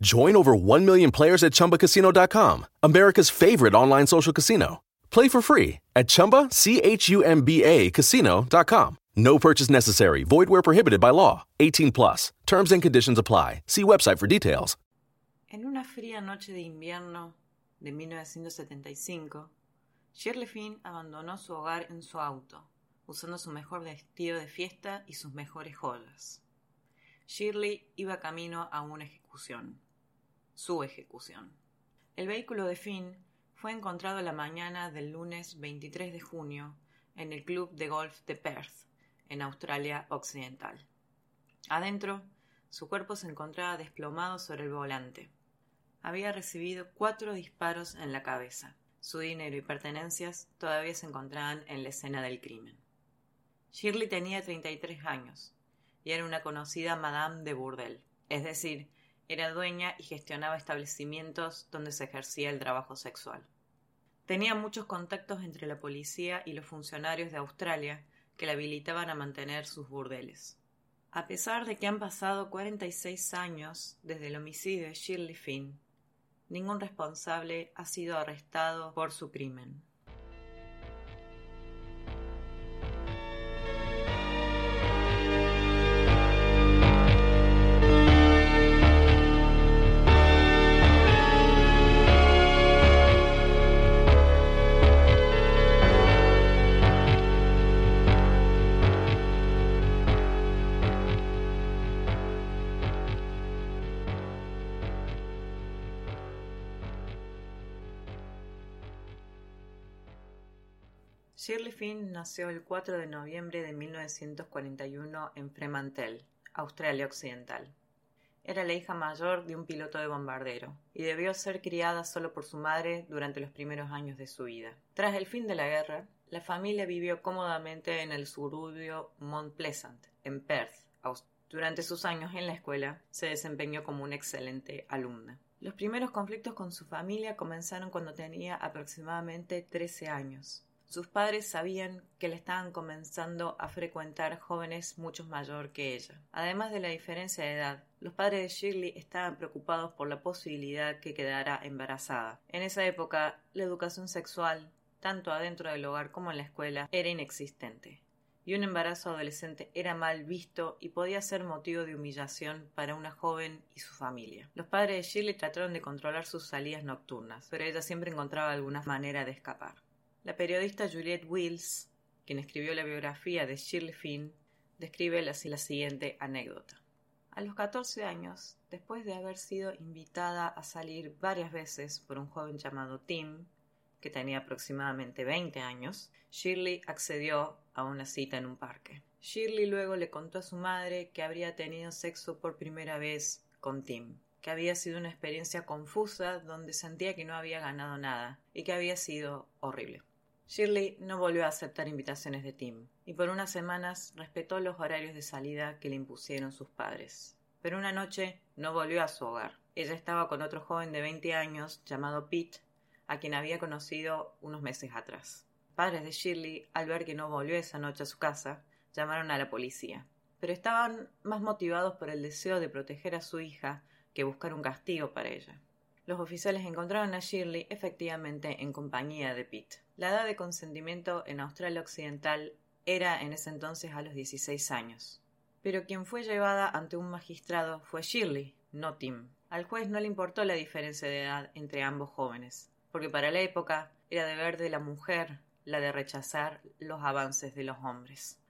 Join over 1 million players at ChumbaCasino.com, America's favorite online social casino. Play for free at ChumbaChumba Casino.com. No purchase necessary. Void where prohibited by law. 18 plus. Terms and conditions apply. See website for details. En una fría noche de invierno de 1975, Shirley Finn abandonó su hogar en su auto, usando su mejor vestido de fiesta y sus mejores joyas. Shirley iba camino a una ejecución su ejecución. El vehículo de Finn fue encontrado la mañana del lunes 23 de junio en el club de golf de Perth, en Australia Occidental. Adentro, su cuerpo se encontraba desplomado sobre el volante. Había recibido cuatro disparos en la cabeza. Su dinero y pertenencias todavía se encontraban en la escena del crimen. Shirley tenía 33 años y era una conocida Madame de Burdel, es decir, era dueña y gestionaba establecimientos donde se ejercía el trabajo sexual. Tenía muchos contactos entre la policía y los funcionarios de Australia que la habilitaban a mantener sus burdeles. A pesar de que han pasado 46 años desde el homicidio de Shirley Finn, ningún responsable ha sido arrestado por su crimen. Finn nació el 4 de noviembre de 1941 en Fremantle, Australia Occidental. Era la hija mayor de un piloto de bombardero y debió ser criada solo por su madre durante los primeros años de su vida. Tras el fin de la guerra, la familia vivió cómodamente en el suburbio Mount Pleasant, en Perth, Australia. Durante sus años en la escuela, se desempeñó como una excelente alumna. Los primeros conflictos con su familia comenzaron cuando tenía aproximadamente 13 años. Sus padres sabían que le estaban comenzando a frecuentar jóvenes mucho mayor que ella. Además de la diferencia de edad, los padres de Shirley estaban preocupados por la posibilidad que quedara embarazada. En esa época, la educación sexual, tanto adentro del hogar como en la escuela, era inexistente y un embarazo adolescente era mal visto y podía ser motivo de humillación para una joven y su familia. Los padres de Shirley trataron de controlar sus salidas nocturnas, pero ella siempre encontraba alguna manera de escapar. La periodista Juliette Wills, quien escribió la biografía de Shirley Finn, describe la, la siguiente anécdota. A los 14 años, después de haber sido invitada a salir varias veces por un joven llamado Tim, que tenía aproximadamente 20 años, Shirley accedió a una cita en un parque. Shirley luego le contó a su madre que habría tenido sexo por primera vez con Tim, que había sido una experiencia confusa donde sentía que no había ganado nada y que había sido horrible. Shirley no volvió a aceptar invitaciones de Tim, y por unas semanas respetó los horarios de salida que le impusieron sus padres. Pero una noche no volvió a su hogar. Ella estaba con otro joven de 20 años llamado Pete, a quien había conocido unos meses atrás. padres de Shirley, al ver que no volvió esa noche a su casa, llamaron a la policía. Pero estaban más motivados por el deseo de proteger a su hija que buscar un castigo para ella los oficiales encontraron a Shirley efectivamente en compañía de Pete. La edad de consentimiento en Australia Occidental era en ese entonces a los 16 años. Pero quien fue llevada ante un magistrado fue Shirley, no Tim. Al juez no le importó la diferencia de edad entre ambos jóvenes, porque para la época era deber de la mujer la de rechazar los avances de los hombres.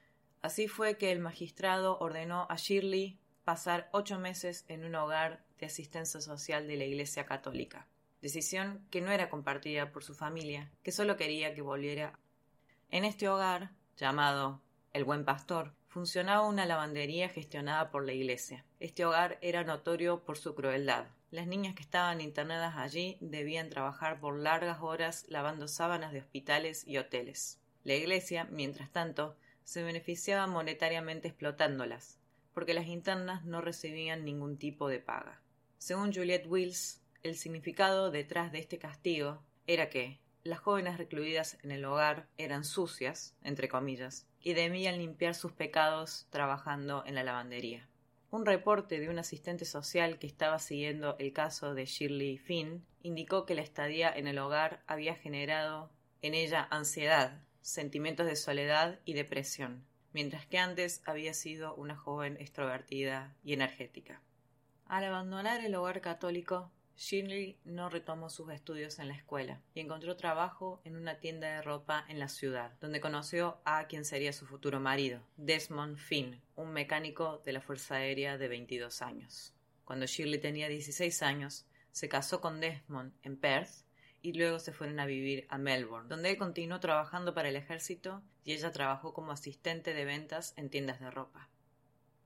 Así fue que el magistrado ordenó a Shirley pasar ocho meses en un hogar de asistencia social de la Iglesia Católica, decisión que no era compartida por su familia, que solo quería que volviera. En este hogar, llamado El Buen Pastor, funcionaba una lavandería gestionada por la Iglesia. Este hogar era notorio por su crueldad. Las niñas que estaban internadas allí debían trabajar por largas horas lavando sábanas de hospitales y hoteles. La Iglesia, mientras tanto, se beneficiaba monetariamente explotándolas, porque las internas no recibían ningún tipo de paga. Según Juliette Wills, el significado detrás de este castigo era que las jóvenes recluidas en el hogar eran sucias, entre comillas, y debían limpiar sus pecados trabajando en la lavandería. Un reporte de un asistente social que estaba siguiendo el caso de Shirley Finn indicó que la estadía en el hogar había generado en ella ansiedad, sentimientos de soledad y depresión, mientras que antes había sido una joven extrovertida y energética. Al abandonar el hogar católico, Shirley no retomó sus estudios en la escuela y encontró trabajo en una tienda de ropa en la ciudad, donde conoció a quien sería su futuro marido, Desmond Finn, un mecánico de la Fuerza Aérea de 22 años. Cuando Shirley tenía 16 años, se casó con Desmond en Perth y luego se fueron a vivir a Melbourne, donde él continuó trabajando para el ejército y ella trabajó como asistente de ventas en tiendas de ropa.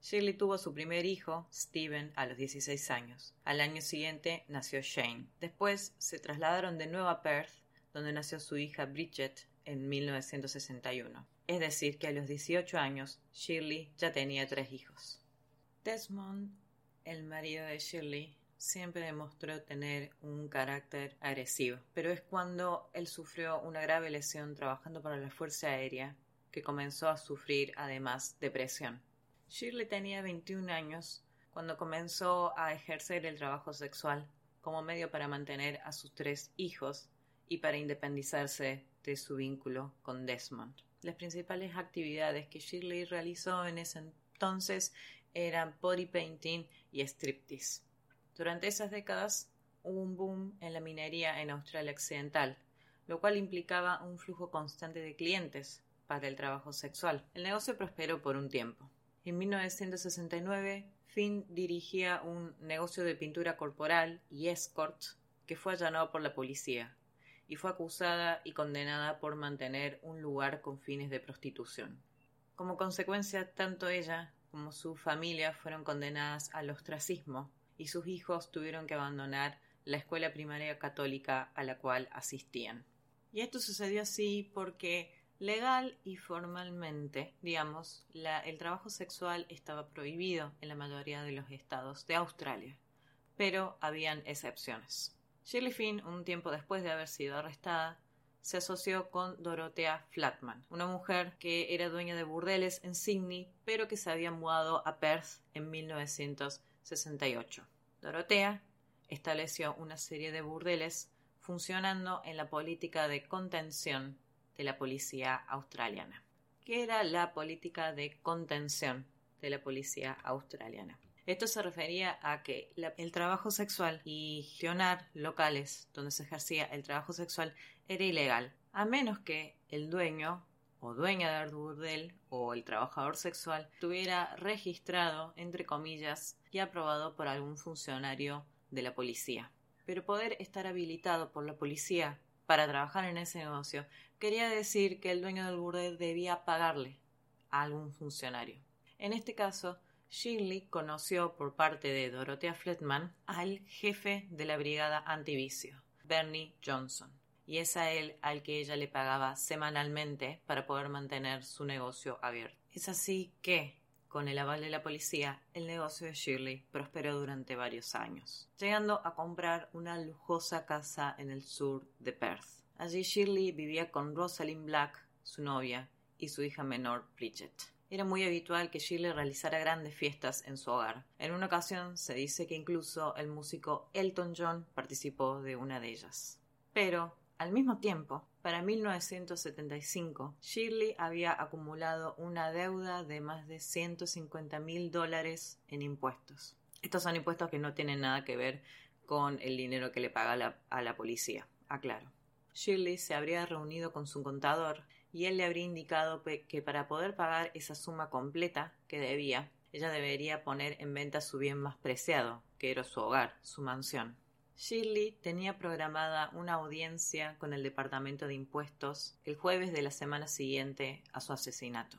Shirley tuvo su primer hijo, Steven, a los 16 años. Al año siguiente nació Shane. Después se trasladaron de nuevo a Perth, donde nació su hija Bridget en 1961. Es decir, que a los 18 años Shirley ya tenía tres hijos. Desmond, el marido de Shirley, siempre demostró tener un carácter agresivo, pero es cuando él sufrió una grave lesión trabajando para la Fuerza Aérea que comenzó a sufrir además depresión. Shirley tenía 21 años cuando comenzó a ejercer el trabajo sexual como medio para mantener a sus tres hijos y para independizarse de su vínculo con Desmond. Las principales actividades que Shirley realizó en ese entonces eran body painting y striptease. Durante esas décadas hubo un boom en la minería en Australia Occidental, lo cual implicaba un flujo constante de clientes para el trabajo sexual. El negocio prosperó por un tiempo. En 1969, Finn dirigía un negocio de pintura corporal y escort que fue allanado por la policía y fue acusada y condenada por mantener un lugar con fines de prostitución. Como consecuencia, tanto ella como su familia fueron condenadas al ostracismo y sus hijos tuvieron que abandonar la escuela primaria católica a la cual asistían. Y esto sucedió así porque Legal y formalmente, digamos, el trabajo sexual estaba prohibido en la mayoría de los estados de Australia, pero habían excepciones. Shirley Finn, un tiempo después de haber sido arrestada, se asoció con Dorothea Flatman, una mujer que era dueña de burdeles en Sydney, pero que se había mudado a Perth en 1968. Dorothea estableció una serie de burdeles funcionando en la política de contención de la policía australiana. ¿Qué era la política de contención de la policía australiana? Esto se refería a que el trabajo sexual y gestionar locales donde se ejercía el trabajo sexual era ilegal, a menos que el dueño o dueña del burdel o el trabajador sexual estuviera registrado, entre comillas, y aprobado por algún funcionario de la policía. Pero poder estar habilitado por la policía para trabajar en ese negocio quería decir que el dueño del burdel debía pagarle a algún funcionario. En este caso, Shirley conoció por parte de Dorothea Fletman al jefe de la brigada antivicio, Bernie Johnson, y es a él al que ella le pagaba semanalmente para poder mantener su negocio abierto. Es así que, con el aval de la policía, el negocio de Shirley prosperó durante varios años, llegando a comprar una lujosa casa en el sur de Perth. Allí Shirley vivía con Rosalind Black, su novia, y su hija menor, Bridget. Era muy habitual que Shirley realizara grandes fiestas en su hogar. En una ocasión se dice que incluso el músico Elton John participó de una de ellas. Pero, al mismo tiempo, para 1975, Shirley había acumulado una deuda de más de 150 mil dólares en impuestos. Estos son impuestos que no tienen nada que ver con el dinero que le paga a la policía, aclaro. Shirley se habría reunido con su contador y él le habría indicado que para poder pagar esa suma completa que debía, ella debería poner en venta su bien más preciado, que era su hogar, su mansión. Shirley tenía programada una audiencia con el Departamento de Impuestos el jueves de la semana siguiente a su asesinato.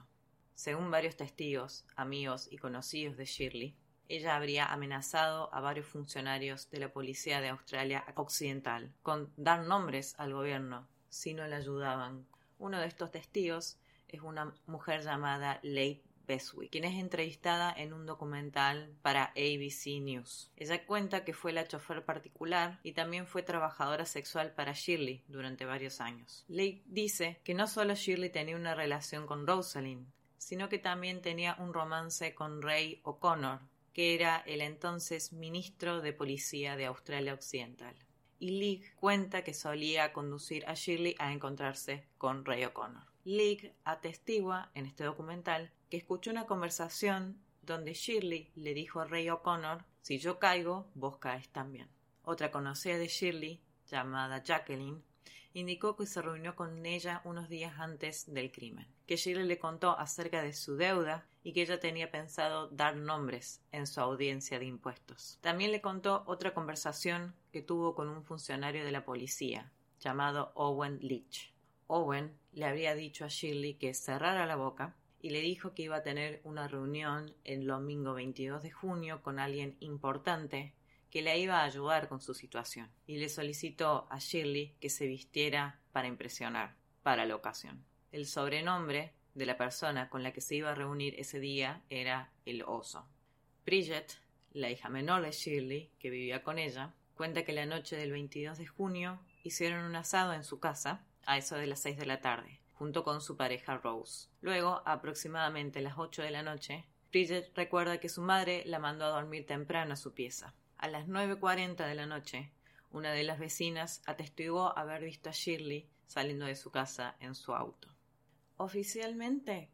Según varios testigos, amigos y conocidos de Shirley, ella habría amenazado a varios funcionarios de la Policía de Australia Occidental con dar nombres al gobierno si no le ayudaban. Uno de estos testigos es una mujer llamada Leigh Beswick, quien es entrevistada en un documental para ABC News. Ella cuenta que fue la chofer particular y también fue trabajadora sexual para Shirley durante varios años. Leigh dice que no solo Shirley tenía una relación con Rosalind, sino que también tenía un romance con Ray O'Connor, que era el entonces ministro de Policía de Australia Occidental. Y League cuenta que solía conducir a Shirley a encontrarse con Ray O'Connor. League atestigua en este documental que escuchó una conversación donde Shirley le dijo a Ray O'Connor si yo caigo, vos caes también. Otra conocida de Shirley, llamada Jacqueline, indicó que se reunió con ella unos días antes del crimen, que Shirley le contó acerca de su deuda y que ella tenía pensado dar nombres en su audiencia de impuestos. También le contó otra conversación que tuvo con un funcionario de la policía, llamado Owen Leach. Owen le habría dicho a Shirley que cerrara la boca y le dijo que iba a tener una reunión el domingo 22 de junio con alguien importante que le iba a ayudar con su situación y le solicitó a Shirley que se vistiera para impresionar para la ocasión. El sobrenombre de la persona con la que se iba a reunir ese día era el oso. Bridget, la hija menor de Shirley, que vivía con ella, cuenta que la noche del 22 de junio hicieron un asado en su casa a eso de las seis de la tarde junto con su pareja Rose. Luego, aproximadamente a las ocho de la noche, Bridget recuerda que su madre la mandó a dormir temprano a su pieza. A las nueve cuarenta de la noche, una de las vecinas atestiguó haber visto a Shirley saliendo de su casa en su auto. Oficialmente,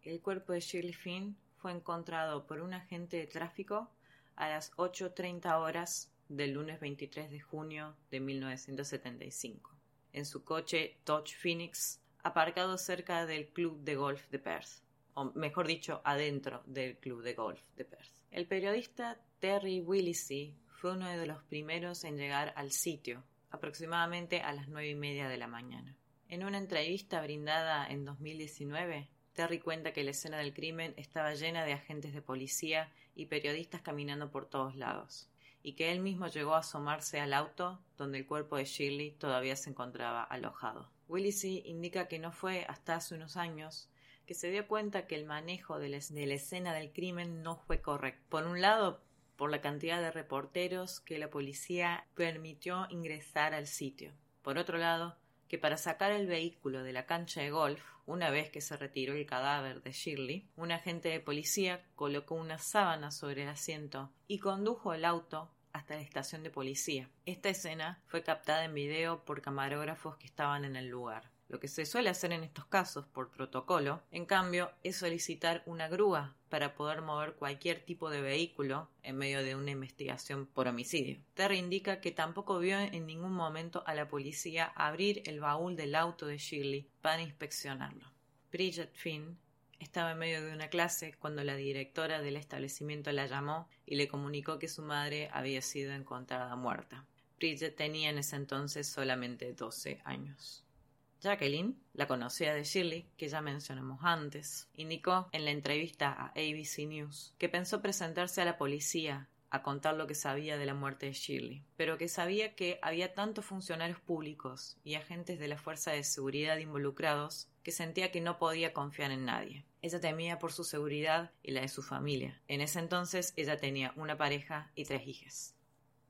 el cuerpo de Shirley Finn fue encontrado por un agente de tráfico a las 8.30 horas del lunes 23 de junio de 1975, en su coche Dodge Phoenix aparcado cerca del club de golf de Perth, o mejor dicho, adentro del club de golf de Perth. El periodista Terry Willisi fue uno de los primeros en llegar al sitio, aproximadamente a las nueve y media de la mañana. En una entrevista brindada en 2019, Terry cuenta que la escena del crimen estaba llena de agentes de policía y periodistas caminando por todos lados, y que él mismo llegó a asomarse al auto donde el cuerpo de Shirley todavía se encontraba alojado. Willisi indica que no fue hasta hace unos años que se dio cuenta que el manejo de la, escena del crimen no fue correcto. Por un lado, por la cantidad de reporteros que la policía permitió ingresar al sitio. Por otro lado, que para sacar el vehículo de la cancha de golf, una vez que se retiró el cadáver de Shirley, un agente de policía colocó una sábana sobre el asiento y condujo el auto hasta la estación de policía. Esta escena fue captada en video por camarógrafos que estaban en el lugar. Lo que se suele hacer en estos casos por protocolo, en cambio, es solicitar una grúa para poder mover cualquier tipo de vehículo en medio de una investigación por homicidio. Terry indica que tampoco vio en ningún momento a la policía abrir el baúl del auto de Shirley para inspeccionarlo. Bridget Finn estaba en medio de una clase cuando la directora del establecimiento la llamó y le comunicó que su madre había sido encontrada muerta. Bridget tenía en ese entonces solamente 12 años. Jacqueline, la conocida de Shirley, que ya mencionamos antes, indicó en la entrevista a ABC News que pensó presentarse a la policía a contar lo que sabía de la muerte de Shirley, pero que sabía que había tantos funcionarios públicos y agentes de la fuerza de seguridad involucrados que sentía que no podía confiar en nadie. Ella temía por su seguridad y la de su familia. En ese entonces ella tenía una pareja y tres hijas.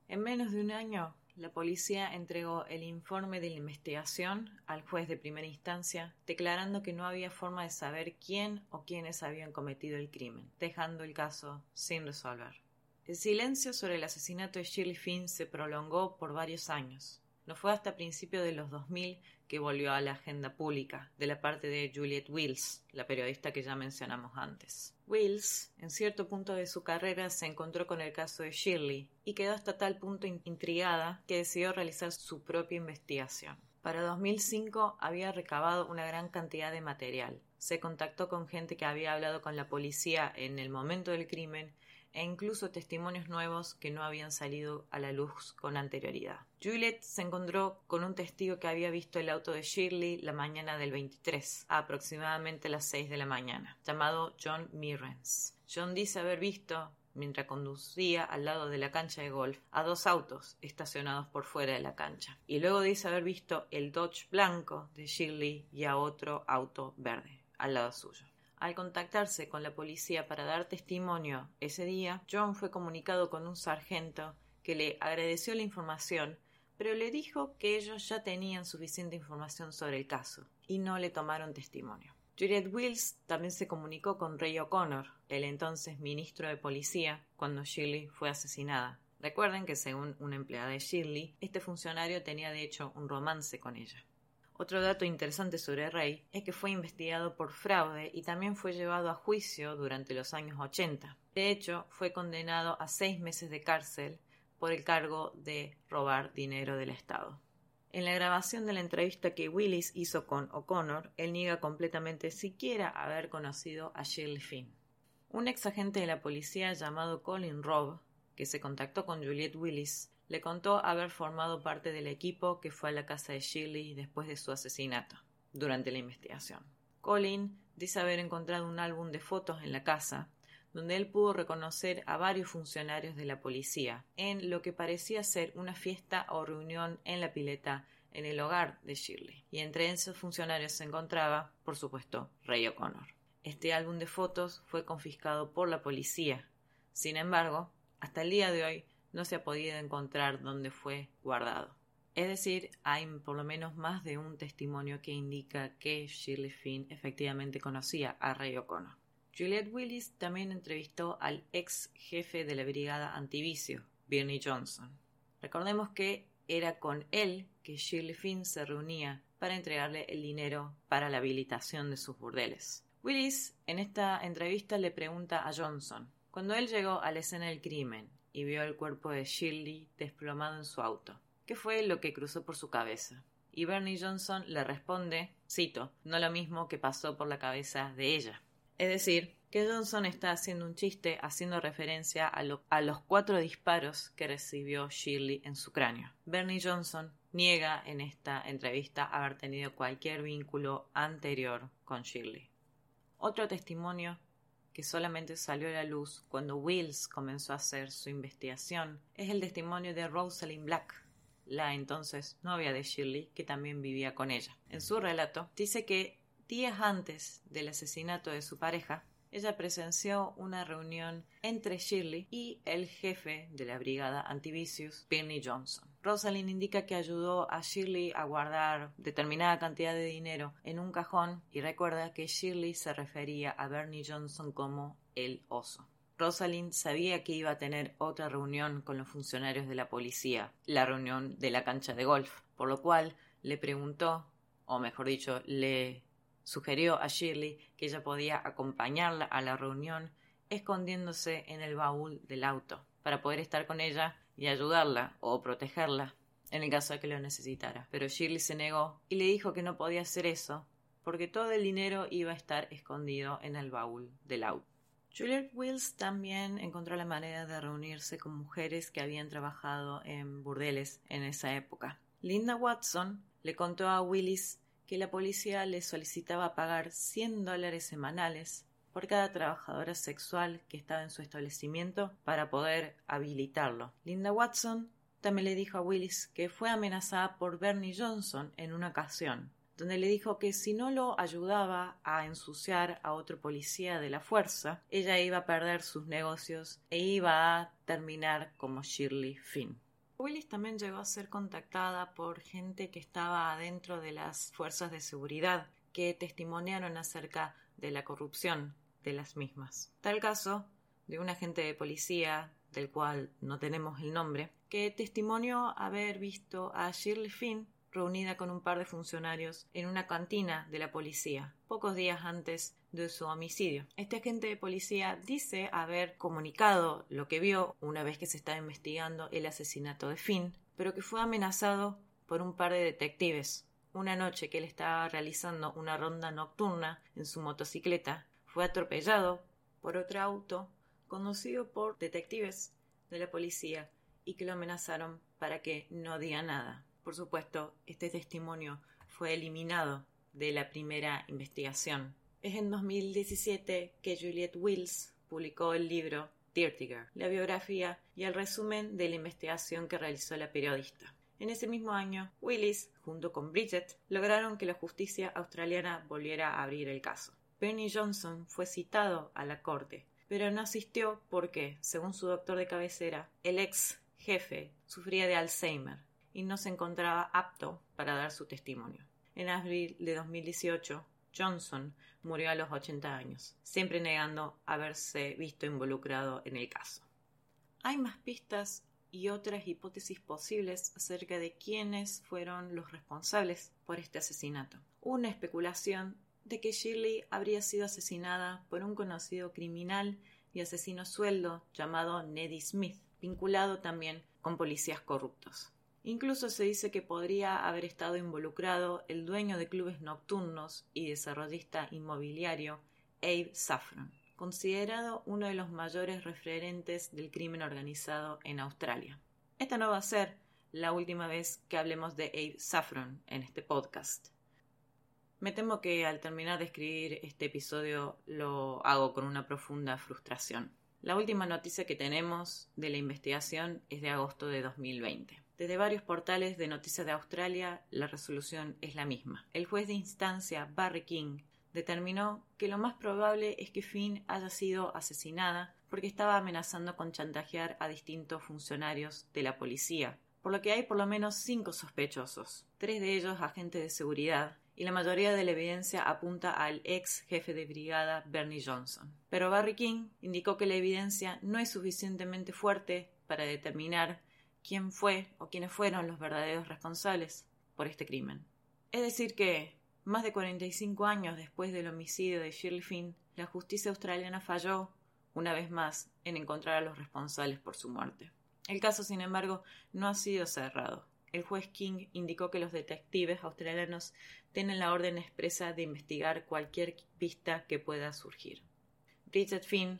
En menos de un año, la policía entregó el informe de la investigación al juez de primera instancia, declarando que no había forma de saber quién o quiénes habían cometido el crimen, dejando el caso sin resolver. El silencio sobre el asesinato de Shirley Finn se prolongó por varios años. No fue hasta principios de los 2000 que volvió a la agenda pública, de la parte de Juliet Wills, la periodista que ya mencionamos antes. Wills, en cierto punto de su carrera, se encontró con el caso de Shirley y quedó hasta tal punto intrigada que decidió realizar su propia investigación. Para 2005 había recabado una gran cantidad de material. Se contactó con gente que había hablado con la policía en el momento del crimen e incluso testimonios nuevos que no habían salido a la luz con anterioridad. Juliet se encontró con un testigo que había visto el auto de Shirley la mañana del 23, a aproximadamente las 6 de la mañana, llamado John Mirrens. John dice haber visto mientras conducía al lado de la cancha de golf a dos autos estacionados por fuera de la cancha. Y luego dice haber visto el Dodge blanco de Shirley y a otro auto verde al lado suyo. Al contactarse con la policía para dar testimonio ese día, John fue comunicado con un sargento que le agradeció la información, pero le dijo que ellos ya tenían suficiente información sobre el caso y no le tomaron testimonio. Juliet Wills también se comunicó con Ray O'Connor, el entonces ministro de policía, cuando Shirley fue asesinada. Recuerden que según una empleada de Shirley, este funcionario tenía de hecho un romance con ella. Otro dato interesante sobre Ray es que fue investigado por fraude y también fue llevado a juicio durante los años 80. De hecho, fue condenado a seis meses de cárcel por el cargo de robar dinero del Estado. En la grabación de la entrevista que Willis hizo con O'Connor, él niega completamente siquiera haber conocido a Shirley Finn. Un ex agente de la policía llamado Colin Robb, que se contactó con Juliette Willis, le contó haber formado parte del equipo que fue a la casa de Shirley después de su asesinato, durante la investigación. Colin dice haber encontrado un álbum de fotos en la casa, donde él pudo reconocer a varios funcionarios de la policía, en lo que parecía ser una fiesta o reunión en la pileta en el hogar de Shirley. Y entre esos funcionarios se encontraba, por supuesto, Ray O'Connor. Este álbum de fotos fue confiscado por la policía. Sin embargo, hasta el día de hoy no se ha podido encontrar dónde fue guardado. Es decir, hay por lo menos más de un testimonio que indica que Shirley Finn efectivamente conocía a Ray O'Connor. Juliette Willis también entrevistó al ex jefe de la brigada antivicio, Bernie Johnson. Recordemos que era con él que Shirley Finn se reunía para entregarle el dinero para la habilitación de sus burdeles. Willis en esta entrevista le pregunta a Johnson, cuando él llegó a la escena del crimen y vio el cuerpo de Shirley desplomado en su auto. ¿Qué fue lo que cruzó por su cabeza? Y Bernie Johnson le responde, cito, no lo mismo que pasó por la cabeza de ella. Es decir, que Johnson está haciendo un chiste haciendo referencia a, a los cuatro disparos que recibió Shirley en su cráneo. Bernie Johnson niega en esta entrevista haber tenido cualquier vínculo anterior con Shirley. Otro testimonio que solamente salió a la luz cuando Wills comenzó a hacer su investigación, es el testimonio de Rosalind Black, la entonces novia de Shirley, que también vivía con ella. En su relato, dice que días antes del asesinato de su pareja, ella presenció una reunión entre Shirley y el jefe de la brigada antivicios, Bernie Johnson. Rosalind indica que ayudó a Shirley a guardar determinada cantidad de dinero en un cajón y recuerda que Shirley se refería a Bernie Johnson como el oso. Rosalind sabía que iba a tener otra reunión con los funcionarios de la policía, la reunión de la cancha de golf, por lo cual le preguntó, o mejor dicho, le Sugirió a Shirley que ella podía acompañarla a la reunión escondiéndose en el baúl del auto para poder estar con ella y ayudarla o protegerla en el caso de que lo necesitara. Pero Shirley se negó y le dijo que no podía hacer eso porque todo el dinero iba a estar escondido en el baúl del auto. Juliette Wills también encontró la manera de reunirse con mujeres que habían trabajado en burdeles en esa época. Linda Watson le contó a Willis que la policía le solicitaba pagar 100 dólares semanales por cada trabajadora sexual que estaba en su establecimiento para poder habilitarlo. Linda Watson también le dijo a Willis que fue amenazada por Bernie Johnson en una ocasión, donde le dijo que si no lo ayudaba a ensuciar a otro policía de la fuerza, ella iba a perder sus negocios e iba a terminar como Shirley Finn. Willis también llegó a ser contactada por gente que estaba adentro de las fuerzas de seguridad que testimoniaron acerca de la corrupción de las mismas. Tal caso de un agente de policía, del cual no tenemos el nombre, que testimonió haber visto a Shirley Finn reunida con un par de funcionarios en una cantina de la policía, pocos días antes de su homicidio. Este agente de policía dice haber comunicado lo que vio una vez que se estaba investigando el asesinato de Finn, pero que fue amenazado por un par de detectives. Una noche que él estaba realizando una ronda nocturna en su motocicleta, fue atropellado por otro auto conducido por detectives de la policía y que lo amenazaron para que no diga nada. Por supuesto, este testimonio fue eliminado de la primera investigación. Es en 2017 que Juliette Wills publicó el libro Girl, la biografía y el resumen de la investigación que realizó la periodista. En ese mismo año, Willis, junto con Bridget, lograron que la justicia australiana volviera a abrir el caso. Bernie Johnson fue citado a la corte, pero no asistió porque, según su doctor de cabecera, el ex jefe sufría de Alzheimer y no se encontraba apto para dar su testimonio. En abril de 2018, Johnson murió a los 80 años, siempre negando haberse visto involucrado en el caso. Hay más pistas y otras hipótesis posibles acerca de quiénes fueron los responsables por este asesinato. Una especulación de que Shirley habría sido asesinada por un conocido criminal y asesino sueldo llamado Neddy Smith, vinculado también con policías corruptos. Incluso se dice que podría haber estado involucrado el dueño de clubes nocturnos y desarrollista inmobiliario Abe Saffron, considerado uno de los mayores referentes del crimen organizado en Australia. Esta no va a ser la última vez que hablemos de Abe Saffron en este podcast. Me temo que al terminar de escribir este episodio lo hago con una profunda frustración. La última noticia que tenemos de la investigación es de agosto de 2020. Desde varios portales de noticias de Australia, la resolución es la misma. El juez de instancia Barry King determinó que lo más probable es que Finn haya sido asesinada porque estaba amenazando con chantajear a distintos funcionarios de la policía, por lo que hay por lo menos cinco sospechosos, tres de ellos agentes de seguridad, y la mayoría de la evidencia apunta al ex jefe de brigada Bernie Johnson. Pero Barry King indicó que la evidencia no es suficientemente fuerte para determinar quién fue o quiénes fueron los verdaderos responsables por este crimen. Es decir que, más de 45 años después del homicidio de Shirley Finn, la justicia australiana falló, una vez más, en encontrar a los responsables por su muerte. El caso, sin embargo, no ha sido cerrado el juez King indicó que los detectives australianos tienen la orden expresa de investigar cualquier pista que pueda surgir. Bridget Finn,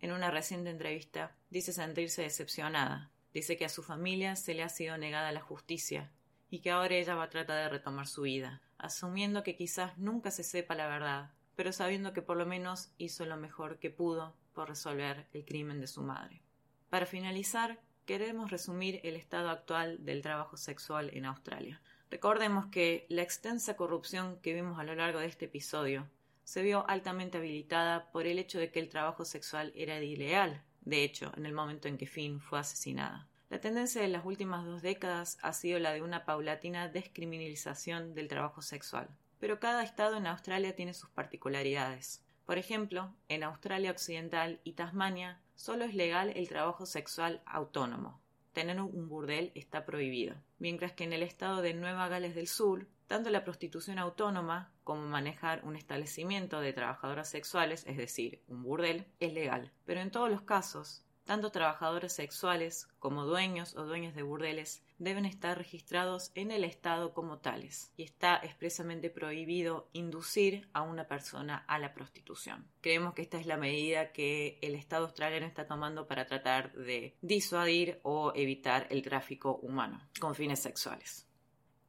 en una reciente entrevista, dice sentirse decepcionada. Dice que a su familia se le ha sido negada la justicia y que ahora ella va a tratar de retomar su vida, asumiendo que quizás nunca se sepa la verdad, pero sabiendo que por lo menos hizo lo mejor que pudo por resolver el crimen de su madre. Para finalizar, queremos resumir el estado actual del trabajo sexual en Australia. Recordemos que la extensa corrupción que vimos a lo largo de este episodio se vio altamente habilitada por el hecho de que el trabajo sexual era ilegal, de hecho, en el momento en que Finn fue asesinada. La tendencia de las últimas dos décadas ha sido la de una paulatina descriminalización del trabajo sexual. Pero cada estado en Australia tiene sus particularidades. Por ejemplo, en Australia Occidental y Tasmania solo es legal el trabajo sexual autónomo. Tener un burdel está prohibido. Mientras que en el estado de Nueva Gales del Sur, tanto la prostitución autónoma como manejar un establecimiento de trabajadoras sexuales, es decir, un burdel, es legal. Pero en todos los casos, tanto trabajadores sexuales como dueños o dueñas de burdeles deben estar registrados en el Estado como tales y está expresamente prohibido inducir a una persona a la prostitución. Creemos que esta es la medida que el Estado australiano está tomando para tratar de disuadir o evitar el tráfico humano con fines sexuales.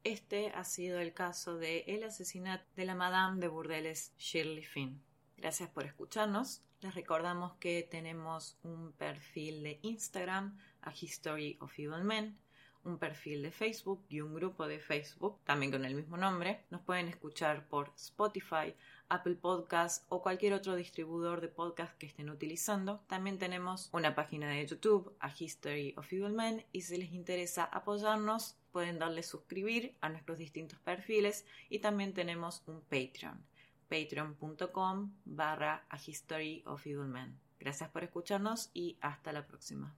Este ha sido el caso de el asesinato de la Madame de Burdeles Shirley Finn. Gracias por escucharnos. Les recordamos que tenemos un perfil de Instagram, a History of Evil Men, un perfil de Facebook y un grupo de Facebook, también con el mismo nombre. Nos pueden escuchar por Spotify, Apple Podcasts o cualquier otro distribuidor de podcast que estén utilizando. También tenemos una página de YouTube, a History of Evil Men, y si les interesa apoyarnos, pueden darle suscribir a nuestros distintos perfiles y también tenemos un Patreon, patreon.com barra a History of Evil Men. Gracias por escucharnos y hasta la próxima.